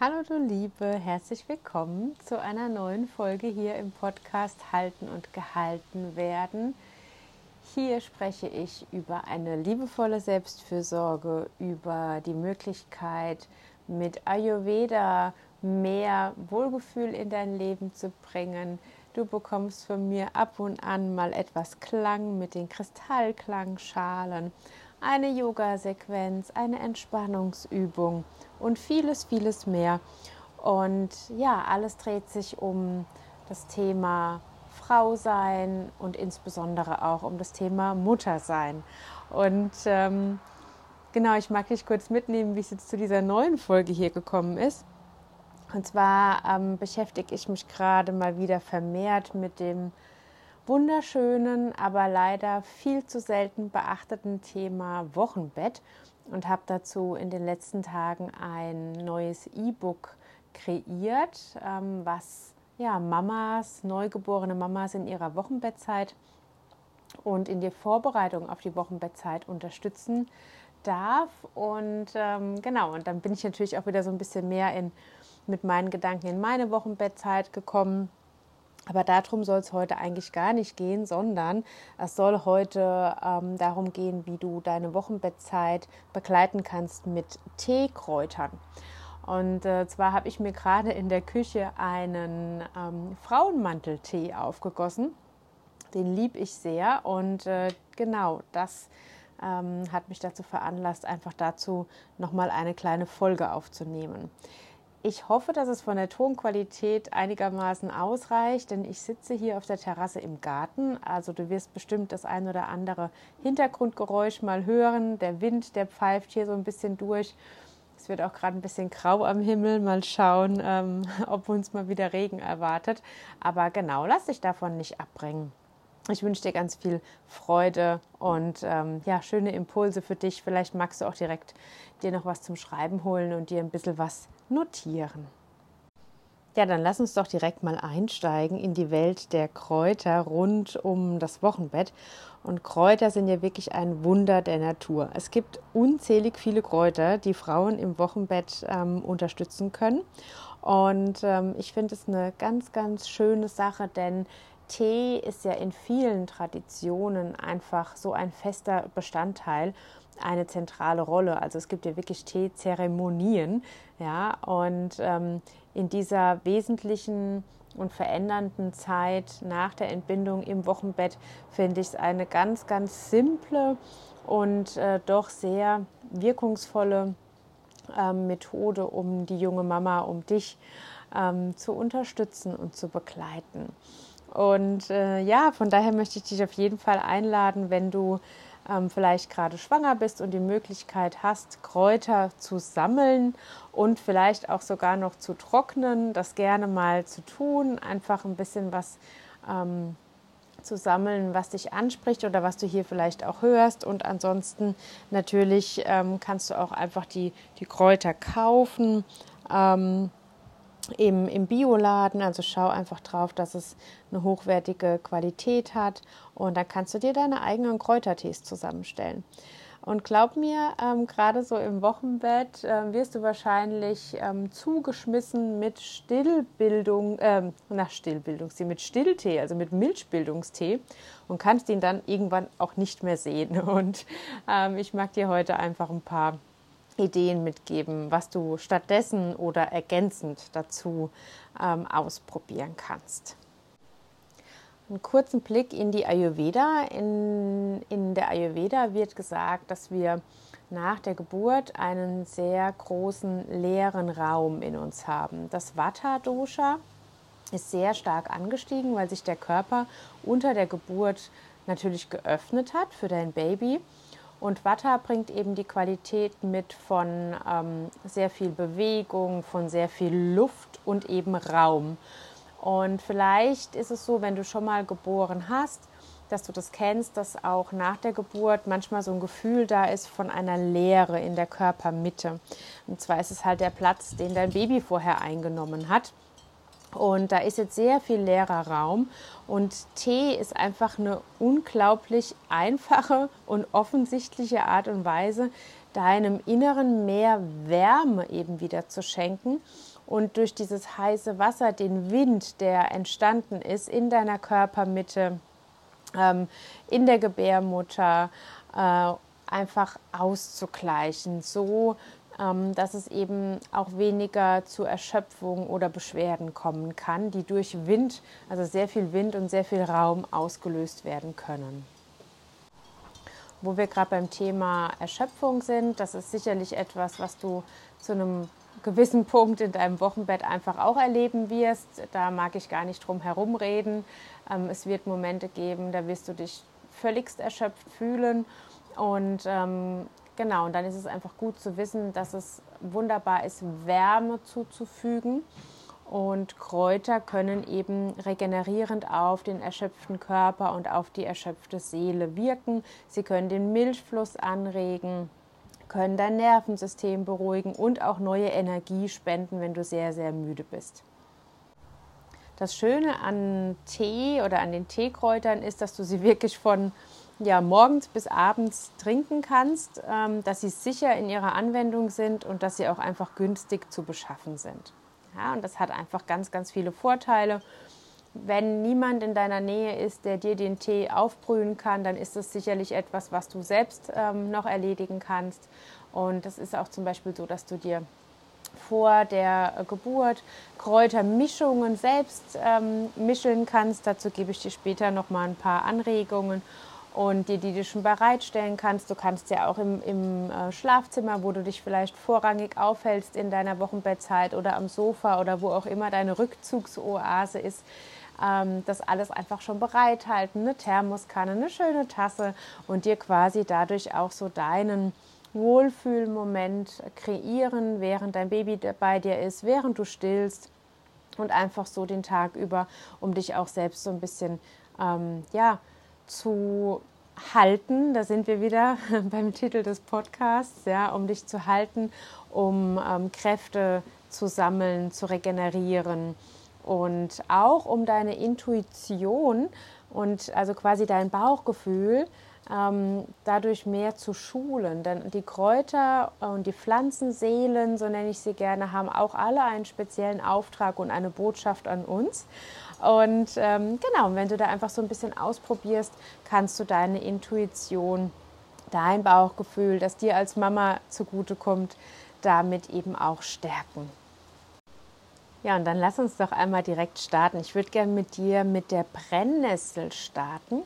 Hallo du Liebe, herzlich willkommen zu einer neuen Folge hier im Podcast Halten und Gehalten werden. Hier spreche ich über eine liebevolle Selbstfürsorge, über die Möglichkeit, mit Ayurveda mehr Wohlgefühl in dein Leben zu bringen. Du bekommst von mir ab und an mal etwas Klang mit den Kristallklangschalen, eine Yoga-Sequenz, eine Entspannungsübung und vieles, vieles mehr. Und ja, alles dreht sich um das Thema Frau sein und insbesondere auch um das Thema Mutter sein. Und ähm, genau, ich mag dich kurz mitnehmen, wie es jetzt zu dieser neuen Folge hier gekommen ist. Und zwar ähm, beschäftige ich mich gerade mal wieder vermehrt mit dem wunderschönen, aber leider viel zu selten beachteten Thema Wochenbett und habe dazu in den letzten Tagen ein neues E-Book kreiert, ähm, was ja, Mamas, neugeborene Mamas in ihrer Wochenbettzeit und in der Vorbereitung auf die Wochenbettzeit unterstützen darf. Und ähm, genau, und dann bin ich natürlich auch wieder so ein bisschen mehr in, mit meinen Gedanken in meine Wochenbettzeit gekommen aber darum soll es heute eigentlich gar nicht gehen, sondern es soll heute ähm, darum gehen, wie du deine Wochenbettzeit begleiten kannst mit Teekräutern. Und äh, zwar habe ich mir gerade in der Küche einen ähm, Frauenmanteltee aufgegossen. Den lieb ich sehr und äh, genau das ähm, hat mich dazu veranlasst, einfach dazu nochmal eine kleine Folge aufzunehmen. Ich hoffe, dass es von der Tonqualität einigermaßen ausreicht, denn ich sitze hier auf der Terrasse im Garten. Also du wirst bestimmt das ein oder andere Hintergrundgeräusch mal hören. Der Wind, der pfeift hier so ein bisschen durch. Es wird auch gerade ein bisschen grau am Himmel. Mal schauen, ähm, ob uns mal wieder Regen erwartet. Aber genau, lass dich davon nicht abbringen. Ich wünsche dir ganz viel Freude und ähm, ja, schöne Impulse für dich. Vielleicht magst du auch direkt dir noch was zum Schreiben holen und dir ein bisschen was notieren. Ja, dann lass uns doch direkt mal einsteigen in die Welt der Kräuter rund um das Wochenbett. Und Kräuter sind ja wirklich ein Wunder der Natur. Es gibt unzählig viele Kräuter, die Frauen im Wochenbett ähm, unterstützen können. Und ähm, ich finde es eine ganz, ganz schöne Sache, denn Tee ist ja in vielen Traditionen einfach so ein fester Bestandteil, eine zentrale Rolle. Also es gibt ja wirklich Teezeremonien, ja, und ähm, in dieser wesentlichen und verändernden Zeit nach der Entbindung im Wochenbett finde ich es eine ganz, ganz simple und äh, doch sehr wirkungsvolle äh, Methode, um die junge Mama, um dich ähm, zu unterstützen und zu begleiten. Und äh, ja, von daher möchte ich dich auf jeden Fall einladen, wenn du ähm, vielleicht gerade schwanger bist und die Möglichkeit hast, Kräuter zu sammeln und vielleicht auch sogar noch zu trocknen, das gerne mal zu tun, einfach ein bisschen was ähm, zu sammeln, was dich anspricht oder was du hier vielleicht auch hörst. Und ansonsten natürlich ähm, kannst du auch einfach die, die Kräuter kaufen. Ähm, im, im Bioladen. Also schau einfach drauf, dass es eine hochwertige Qualität hat und dann kannst du dir deine eigenen Kräutertees zusammenstellen. Und glaub mir, ähm, gerade so im Wochenbett äh, wirst du wahrscheinlich ähm, zugeschmissen mit Stillbildung, ähm, nach Stillbildungstee, mit Stilltee, also mit Milchbildungstee und kannst ihn dann irgendwann auch nicht mehr sehen. Und ähm, ich mag dir heute einfach ein paar Ideen mitgeben, was du stattdessen oder ergänzend dazu ähm, ausprobieren kannst. Einen kurzen Blick in die Ayurveda. In, in der Ayurveda wird gesagt, dass wir nach der Geburt einen sehr großen leeren Raum in uns haben. Das Vata-Dosha ist sehr stark angestiegen, weil sich der Körper unter der Geburt natürlich geöffnet hat für dein Baby und Vata bringt eben die Qualität mit von ähm, sehr viel Bewegung, von sehr viel Luft und eben Raum. Und vielleicht ist es so, wenn du schon mal geboren hast, dass du das kennst, dass auch nach der Geburt manchmal so ein Gefühl da ist von einer Leere in der Körpermitte. Und zwar ist es halt der Platz, den dein Baby vorher eingenommen hat. Und da ist jetzt sehr viel leerer Raum. Und Tee ist einfach eine unglaublich einfache und offensichtliche Art und Weise, deinem Inneren mehr Wärme eben wieder zu schenken und durch dieses heiße Wasser den Wind, der entstanden ist in deiner Körpermitte, ähm, in der Gebärmutter, äh, einfach auszugleichen, so dass es eben auch weniger zu Erschöpfung oder Beschwerden kommen kann, die durch Wind, also sehr viel Wind und sehr viel Raum ausgelöst werden können. Wo wir gerade beim Thema Erschöpfung sind, das ist sicherlich etwas, was du zu einem gewissen Punkt in deinem Wochenbett einfach auch erleben wirst. Da mag ich gar nicht drum herum reden. Ähm, es wird Momente geben, da wirst du dich völligst erschöpft fühlen. Und ähm, genau, und dann ist es einfach gut zu wissen, dass es wunderbar ist, Wärme zuzufügen. Und Kräuter können eben regenerierend auf den erschöpften Körper und auf die erschöpfte Seele wirken. Sie können den Milchfluss anregen, können dein Nervensystem beruhigen und auch neue Energie spenden, wenn du sehr, sehr müde bist. Das Schöne an Tee oder an den Teekräutern ist, dass du sie wirklich von ja, morgens bis abends trinken kannst, ähm, dass sie sicher in ihrer Anwendung sind und dass sie auch einfach günstig zu beschaffen sind. Ja, und das hat einfach ganz, ganz viele Vorteile. Wenn niemand in deiner Nähe ist, der dir den Tee aufbrühen kann, dann ist das sicherlich etwas, was du selbst ähm, noch erledigen kannst. Und das ist auch zum Beispiel so, dass du dir vor der Geburt Kräutermischungen selbst ähm, mischen kannst. Dazu gebe ich dir später noch mal ein paar Anregungen und dir die du schon bereitstellen kannst. Du kannst ja auch im, im äh, Schlafzimmer, wo du dich vielleicht vorrangig aufhältst in deiner Wochenbettzeit oder am Sofa oder wo auch immer deine Rückzugsoase ist, ähm, das alles einfach schon bereithalten. Eine Thermoskanne, eine schöne Tasse und dir quasi dadurch auch so deinen Wohlfühlmoment kreieren, während dein Baby bei dir ist, während du stillst und einfach so den Tag über, um dich auch selbst so ein bisschen ähm, ja, zu halten. Da sind wir wieder beim Titel des Podcasts, ja, um dich zu halten, um ähm, Kräfte zu sammeln, zu regenerieren und auch um deine Intuition und also quasi dein Bauchgefühl ähm, dadurch mehr zu schulen. Denn die Kräuter und die Pflanzenseelen, so nenne ich sie gerne, haben auch alle einen speziellen Auftrag und eine Botschaft an uns. Und ähm, genau, wenn du da einfach so ein bisschen ausprobierst, kannst du deine Intuition, dein Bauchgefühl, das dir als Mama zugutekommt, damit eben auch stärken. Ja, und dann lass uns doch einmal direkt starten. Ich würde gerne mit dir mit der Brennnessel starten.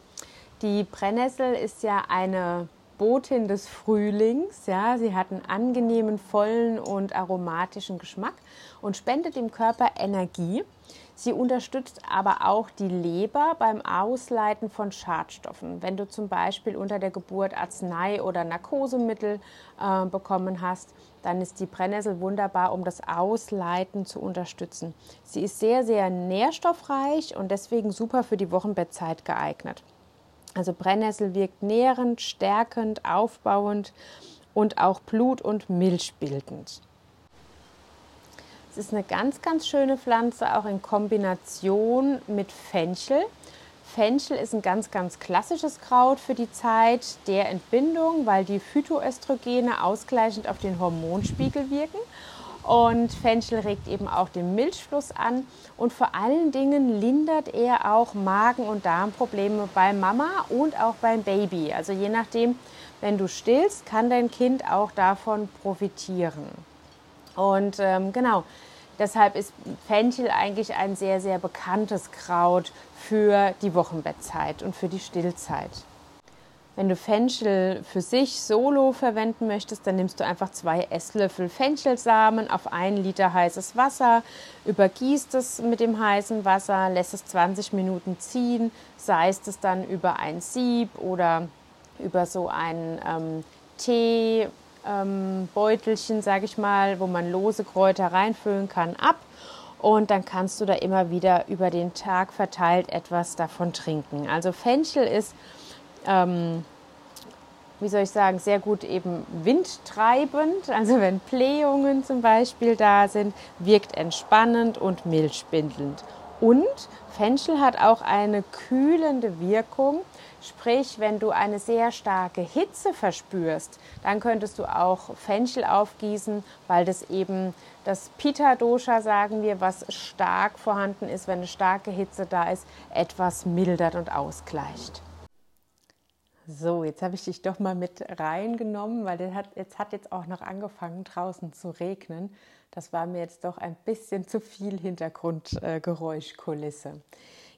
Die Brennnessel ist ja eine Botin des Frühlings. Ja, sie hat einen angenehmen, vollen und aromatischen Geschmack und spendet dem Körper Energie. Sie unterstützt aber auch die Leber beim Ausleiten von Schadstoffen. Wenn du zum Beispiel unter der Geburt Arznei oder Narkosemittel äh, bekommen hast, dann ist die Brennnessel wunderbar, um das Ausleiten zu unterstützen. Sie ist sehr, sehr nährstoffreich und deswegen super für die Wochenbettzeit geeignet. Also Brennnessel wirkt nährend, stärkend, aufbauend und auch blut- und milchbildend. Es ist eine ganz, ganz schöne Pflanze, auch in Kombination mit Fenchel. Fenchel ist ein ganz, ganz klassisches Kraut für die Zeit der Entbindung, weil die Phytoöstrogene ausgleichend auf den Hormonspiegel wirken. Und Fenchel regt eben auch den Milchfluss an und vor allen Dingen lindert er auch Magen- und Darmprobleme bei Mama und auch beim Baby. Also je nachdem, wenn du stillst, kann dein Kind auch davon profitieren. Und ähm, genau, deshalb ist Fenchel eigentlich ein sehr, sehr bekanntes Kraut für die Wochenbettzeit und für die Stillzeit. Wenn du Fenchel für sich solo verwenden möchtest, dann nimmst du einfach zwei Esslöffel Fenchelsamen auf ein Liter heißes Wasser, übergießt es mit dem heißen Wasser, lässt es 20 Minuten ziehen, seist es dann über ein Sieb oder über so ein ähm, Teebeutelchen, ähm, sage ich mal, wo man lose Kräuter reinfüllen kann, ab. Und dann kannst du da immer wieder über den Tag verteilt etwas davon trinken. Also Fenchel ist ähm, wie soll ich sagen, sehr gut eben windtreibend. Also wenn Blähungen zum Beispiel da sind, wirkt entspannend und milchbindelnd. Und Fenchel hat auch eine kühlende Wirkung. Sprich, wenn du eine sehr starke Hitze verspürst, dann könntest du auch Fenchel aufgießen, weil das eben das Pitta-Dosha, sagen wir, was stark vorhanden ist, wenn eine starke Hitze da ist, etwas mildert und ausgleicht. So, jetzt habe ich dich doch mal mit reingenommen, weil es hat, jetzt hat jetzt auch noch angefangen draußen zu regnen. Das war mir jetzt doch ein bisschen zu viel Hintergrundgeräuschkulisse. Äh,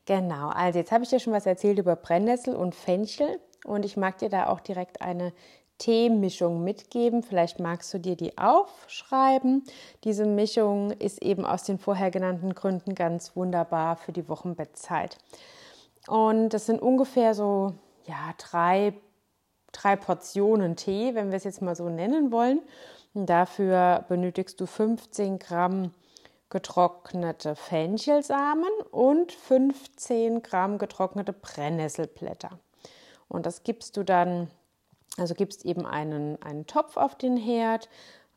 genau, also jetzt habe ich dir schon was erzählt über Brennnessel und Fenchel und ich mag dir da auch direkt eine Teemischung mitgeben. Vielleicht magst du dir die aufschreiben. Diese Mischung ist eben aus den vorher genannten Gründen ganz wunderbar für die Wochenbettzeit. Und das sind ungefähr so ja, drei, drei Portionen Tee, wenn wir es jetzt mal so nennen wollen. Und dafür benötigst du 15 Gramm getrocknete Fenchelsamen und 15 Gramm getrocknete Brennnesselblätter. Und das gibst du dann, also gibst eben einen, einen Topf auf den Herd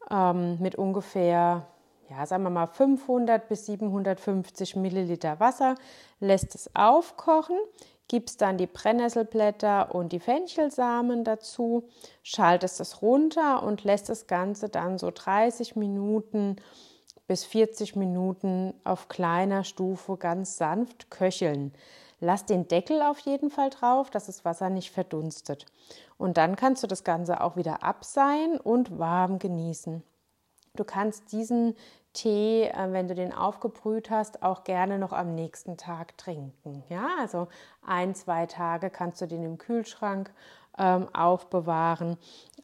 ähm, mit ungefähr, ja, sagen wir mal 500 bis 750 Milliliter Wasser, lässt es aufkochen, gibst dann die Brennnesselblätter und die Fenchelsamen dazu, schaltest es runter und lässt das Ganze dann so 30 Minuten bis 40 Minuten auf kleiner Stufe ganz sanft köcheln. Lass den Deckel auf jeden Fall drauf, dass das Wasser nicht verdunstet. Und dann kannst du das Ganze auch wieder abseihen und warm genießen. Du kannst diesen Tee, äh, wenn du den aufgebrüht hast, auch gerne noch am nächsten Tag trinken. Ja, also ein, zwei Tage kannst du den im Kühlschrank ähm, aufbewahren.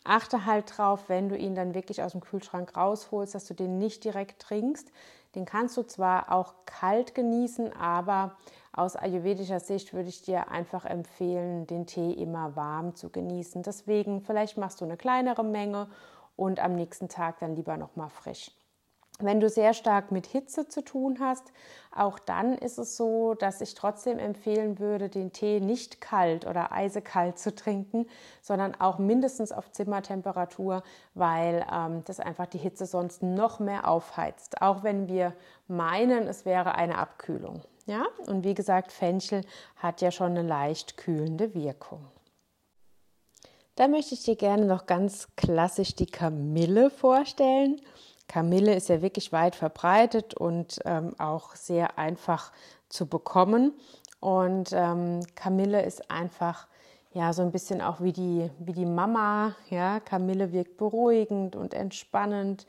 Achte halt drauf, wenn du ihn dann wirklich aus dem Kühlschrank rausholst, dass du den nicht direkt trinkst. Den kannst du zwar auch kalt genießen, aber aus ayurvedischer Sicht würde ich dir einfach empfehlen, den Tee immer warm zu genießen. Deswegen vielleicht machst du eine kleinere Menge und am nächsten Tag dann lieber noch mal frisch. Wenn du sehr stark mit Hitze zu tun hast, auch dann ist es so, dass ich trotzdem empfehlen würde, den Tee nicht kalt oder eisekalt zu trinken, sondern auch mindestens auf Zimmertemperatur, weil ähm, das einfach die Hitze sonst noch mehr aufheizt. Auch wenn wir meinen, es wäre eine Abkühlung. Ja, und wie gesagt, Fenchel hat ja schon eine leicht kühlende Wirkung. Da möchte ich dir gerne noch ganz klassisch die Kamille vorstellen. Kamille ist ja wirklich weit verbreitet und ähm, auch sehr einfach zu bekommen. Und ähm, Kamille ist einfach ja so ein bisschen auch wie die, wie die Mama. Ja, Kamille wirkt beruhigend und entspannend,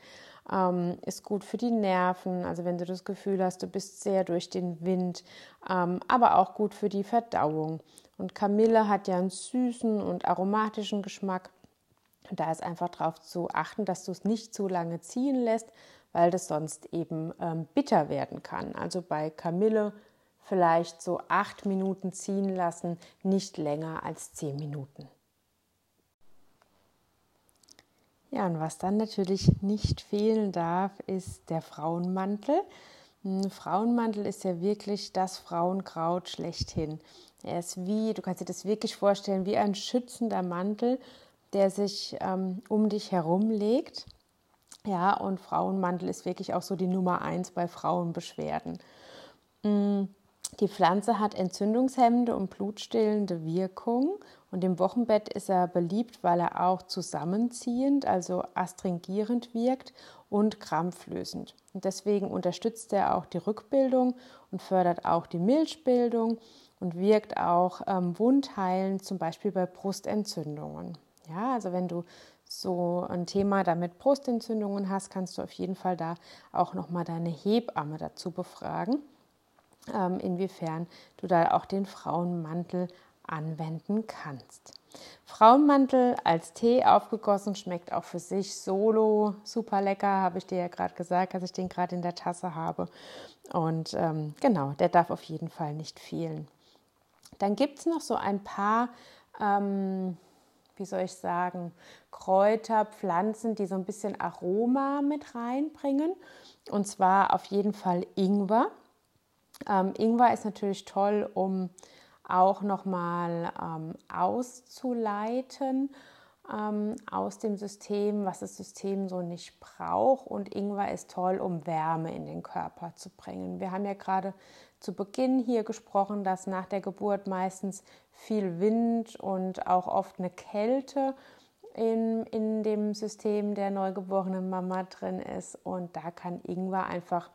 ähm, ist gut für die Nerven. Also wenn du das Gefühl hast, du bist sehr durch den Wind, ähm, aber auch gut für die Verdauung. Und Kamille hat ja einen süßen und aromatischen Geschmack. Und da ist einfach darauf zu achten, dass du es nicht zu lange ziehen lässt, weil das sonst eben ähm, bitter werden kann. Also bei Kamille vielleicht so acht Minuten ziehen lassen, nicht länger als zehn Minuten. Ja, und was dann natürlich nicht fehlen darf, ist der Frauenmantel. Ein Frauenmantel ist ja wirklich das Frauenkraut schlechthin. Er ist wie, du kannst dir das wirklich vorstellen, wie ein schützender Mantel der sich ähm, um dich herum legt. Ja, und Frauenmantel ist wirklich auch so die Nummer eins bei Frauenbeschwerden. Mm, die Pflanze hat entzündungshemmende und blutstillende Wirkung und im Wochenbett ist er beliebt, weil er auch zusammenziehend, also astringierend wirkt und krampflösend. Und deswegen unterstützt er auch die Rückbildung und fördert auch die Milchbildung und wirkt auch ähm, wundheilend, zum Beispiel bei Brustentzündungen. Ja, also wenn du so ein Thema damit Brustentzündungen hast, kannst du auf jeden Fall da auch nochmal deine Hebamme dazu befragen, ähm, inwiefern du da auch den Frauenmantel anwenden kannst. Frauenmantel als Tee aufgegossen schmeckt auch für sich solo super lecker, habe ich dir ja gerade gesagt, dass ich den gerade in der Tasse habe. Und ähm, genau, der darf auf jeden Fall nicht fehlen. Dann gibt es noch so ein paar ähm, wie soll ich sagen, Kräuter, Pflanzen, die so ein bisschen Aroma mit reinbringen. Und zwar auf jeden Fall Ingwer. Ähm, Ingwer ist natürlich toll, um auch nochmal ähm, auszuleiten. Ähm, aus dem System, was das System so nicht braucht. Und Ingwer ist toll, um Wärme in den Körper zu bringen. Wir haben ja gerade zu Beginn hier gesprochen, dass nach der Geburt meistens viel Wind und auch oft eine Kälte in, in dem System der neugeborenen Mama drin ist. Und da kann Ingwer einfach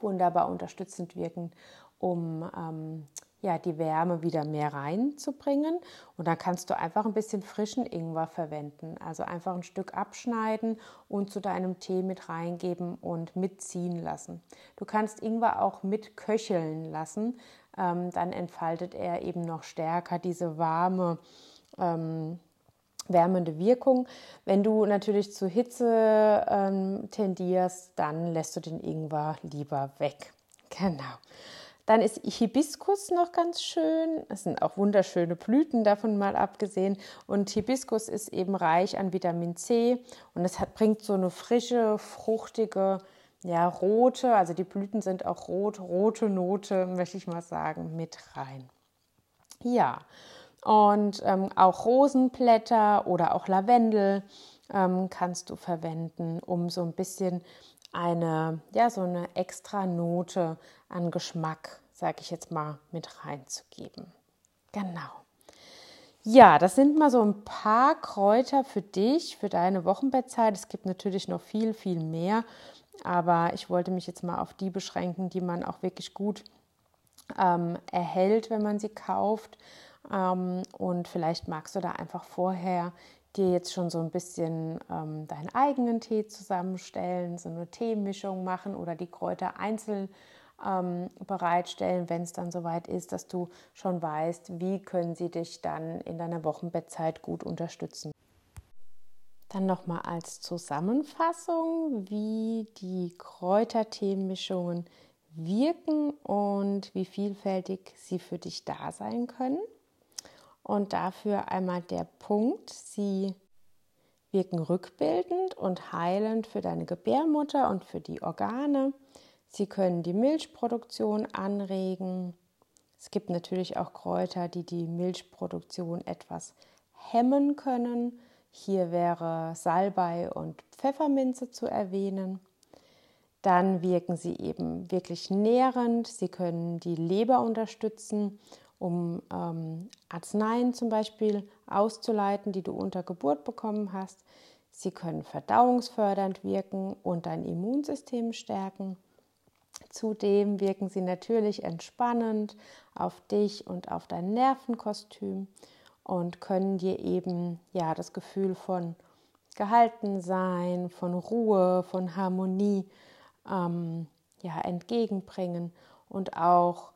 wunderbar unterstützend wirken, um ähm, ja, die Wärme wieder mehr reinzubringen. Und dann kannst du einfach ein bisschen frischen Ingwer verwenden. Also einfach ein Stück abschneiden und zu deinem Tee mit reingeben und mitziehen lassen. Du kannst Ingwer auch mit köcheln lassen. Ähm, dann entfaltet er eben noch stärker diese warme, ähm, wärmende Wirkung. Wenn du natürlich zu Hitze ähm, tendierst, dann lässt du den Ingwer lieber weg. Genau. Dann ist Hibiskus noch ganz schön. Es sind auch wunderschöne Blüten davon mal abgesehen. Und Hibiskus ist eben reich an Vitamin C und es hat, bringt so eine frische, fruchtige, ja, rote, also die Blüten sind auch rot, rote Note, möchte ich mal sagen, mit rein. Ja, und ähm, auch Rosenblätter oder auch Lavendel ähm, kannst du verwenden, um so ein bisschen eine, ja, so eine extra Note an Geschmack, sage ich jetzt mal, mit reinzugeben. Genau. Ja, das sind mal so ein paar Kräuter für dich, für deine Wochenbettzeit. Es gibt natürlich noch viel, viel mehr, aber ich wollte mich jetzt mal auf die beschränken, die man auch wirklich gut ähm, erhält, wenn man sie kauft. Ähm, und vielleicht magst du da einfach vorher dir jetzt schon so ein bisschen ähm, deinen eigenen Tee zusammenstellen, so eine Teemischung machen oder die Kräuter einzeln ähm, bereitstellen, wenn es dann soweit ist, dass du schon weißt, wie können sie dich dann in deiner Wochenbettzeit gut unterstützen. Dann nochmal als Zusammenfassung, wie die Kräuterteemischungen wirken und wie vielfältig sie für dich da sein können. Und dafür einmal der Punkt, sie wirken rückbildend und heilend für deine Gebärmutter und für die Organe. Sie können die Milchproduktion anregen. Es gibt natürlich auch Kräuter, die die Milchproduktion etwas hemmen können. Hier wäre Salbei und Pfefferminze zu erwähnen. Dann wirken sie eben wirklich nährend. Sie können die Leber unterstützen um ähm, Arzneien zum Beispiel auszuleiten, die du unter Geburt bekommen hast. Sie können verdauungsfördernd wirken und dein Immunsystem stärken. Zudem wirken sie natürlich entspannend auf dich und auf dein Nervenkostüm und können dir eben ja das Gefühl von Gehaltensein, von Ruhe, von Harmonie ähm, ja, entgegenbringen und auch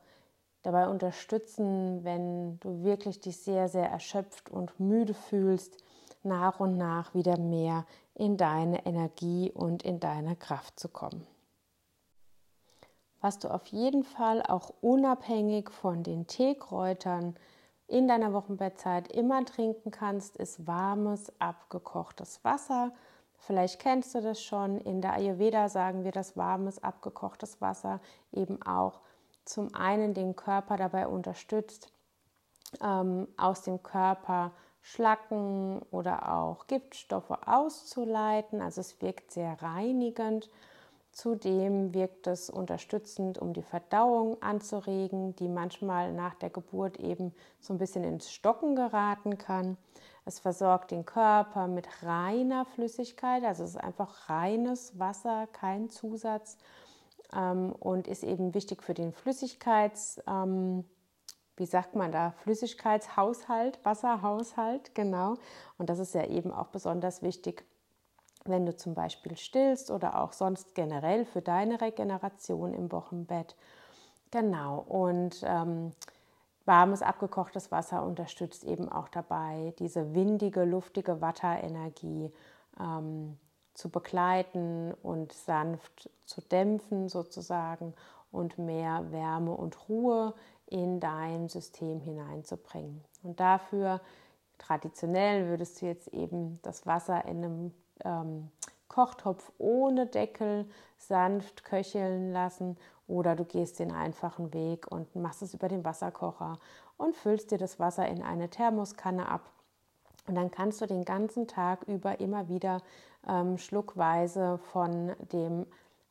dabei unterstützen, wenn du wirklich dich sehr, sehr erschöpft und müde fühlst, nach und nach wieder mehr in deine Energie und in deine Kraft zu kommen. Was du auf jeden Fall auch unabhängig von den Teekräutern in deiner Wochenbettzeit immer trinken kannst, ist warmes, abgekochtes Wasser. Vielleicht kennst du das schon. In der Ayurveda sagen wir, dass warmes, abgekochtes Wasser eben auch zum einen den Körper dabei unterstützt, ähm, aus dem Körper Schlacken oder auch Giftstoffe auszuleiten. Also es wirkt sehr reinigend. Zudem wirkt es unterstützend, um die Verdauung anzuregen, die manchmal nach der Geburt eben so ein bisschen ins Stocken geraten kann. Es versorgt den Körper mit reiner Flüssigkeit, also es ist einfach reines Wasser, kein Zusatz ähm, und ist eben wichtig für den Flüssigkeits, ähm, wie sagt man da, Flüssigkeitshaushalt, Wasserhaushalt, genau. Und das ist ja eben auch besonders wichtig, wenn du zum Beispiel stillst oder auch sonst generell für deine Regeneration im Wochenbett. Genau. Und ähm, warmes, abgekochtes Wasser unterstützt eben auch dabei, diese windige, luftige Watterenergie ähm, zu begleiten und sanft zu dämpfen sozusagen und mehr Wärme und Ruhe in dein System hineinzubringen. Und dafür traditionell würdest du jetzt eben das Wasser in einem ähm, Kochtopf ohne Deckel sanft köcheln lassen oder du gehst den einfachen Weg und machst es über den Wasserkocher und füllst dir das Wasser in eine Thermoskanne ab Und dann kannst du den ganzen Tag über immer wieder ähm, schluckweise von dem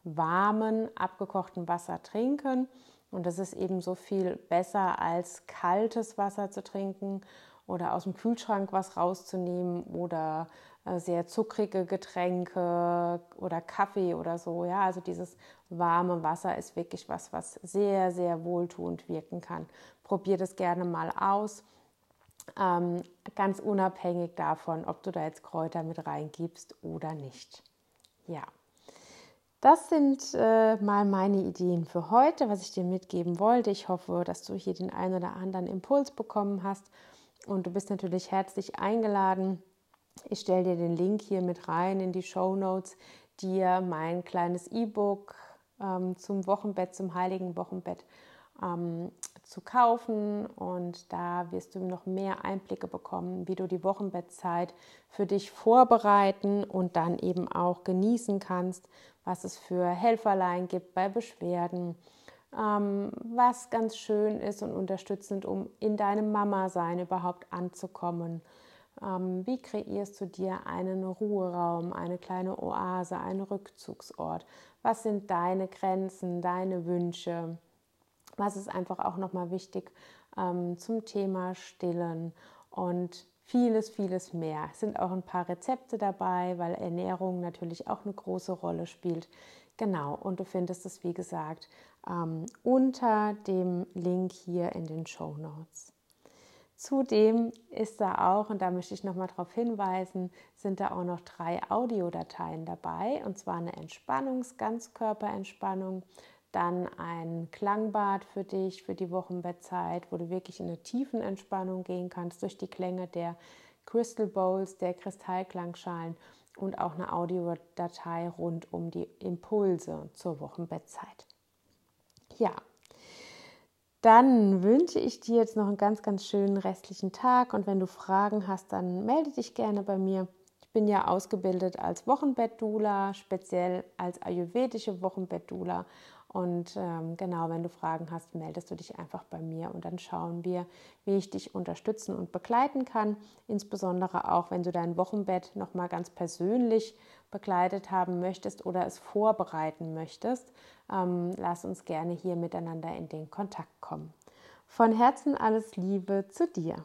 warmen, abgekochten Wasser trinken. Und das ist eben so viel besser als kaltes Wasser zu trinken oder aus dem Kühlschrank was rauszunehmen oder sehr zuckrige Getränke oder Kaffee oder so. Ja, also dieses warme Wasser ist wirklich was, was sehr, sehr wohltuend wirken kann. Probier das gerne mal aus. Ähm, ganz unabhängig davon, ob du da jetzt Kräuter mit reingibst oder nicht. Ja, das sind äh, mal meine Ideen für heute, was ich dir mitgeben wollte. Ich hoffe, dass du hier den einen oder anderen Impuls bekommen hast und du bist natürlich herzlich eingeladen. Ich stelle dir den Link hier mit rein in die Show Notes, dir mein kleines E-Book ähm, zum Wochenbett, zum heiligen Wochenbett ähm, zu kaufen und da wirst du noch mehr Einblicke bekommen, wie du die Wochenbettzeit für dich vorbereiten und dann eben auch genießen kannst, was es für Helferlein gibt bei Beschwerden, ähm, was ganz schön ist und unterstützend, um in deinem Mama-Sein überhaupt anzukommen. Ähm, wie kreierst du dir einen Ruheraum, eine kleine Oase, einen Rückzugsort? Was sind deine Grenzen, deine Wünsche? Was ist einfach auch nochmal wichtig ähm, zum Thema Stillen und vieles, vieles mehr. Es sind auch ein paar Rezepte dabei, weil Ernährung natürlich auch eine große Rolle spielt. Genau, und du findest es, wie gesagt, ähm, unter dem Link hier in den Show Notes. Zudem ist da auch, und da möchte ich nochmal darauf hinweisen, sind da auch noch drei Audiodateien dabei, und zwar eine Entspannungs-, Ganzkörperentspannung, dann ein Klangbad für dich, für die Wochenbettzeit, wo du wirklich in eine tiefen Entspannung gehen kannst durch die Klänge der Crystal Bowls, der Kristallklangschalen und auch eine Audiodatei rund um die Impulse zur Wochenbettzeit. Ja, dann wünsche ich dir jetzt noch einen ganz, ganz schönen restlichen Tag und wenn du Fragen hast, dann melde dich gerne bei mir. Ich bin ja ausgebildet als Wochenbettdula, speziell als ayurvedische Wochenbettdula und ähm, genau, wenn du Fragen hast, meldest du dich einfach bei mir und dann schauen wir, wie ich dich unterstützen und begleiten kann. Insbesondere auch, wenn du dein Wochenbett nochmal ganz persönlich begleitet haben möchtest oder es vorbereiten möchtest. Ähm, lass uns gerne hier miteinander in den Kontakt kommen. Von Herzen alles Liebe zu dir.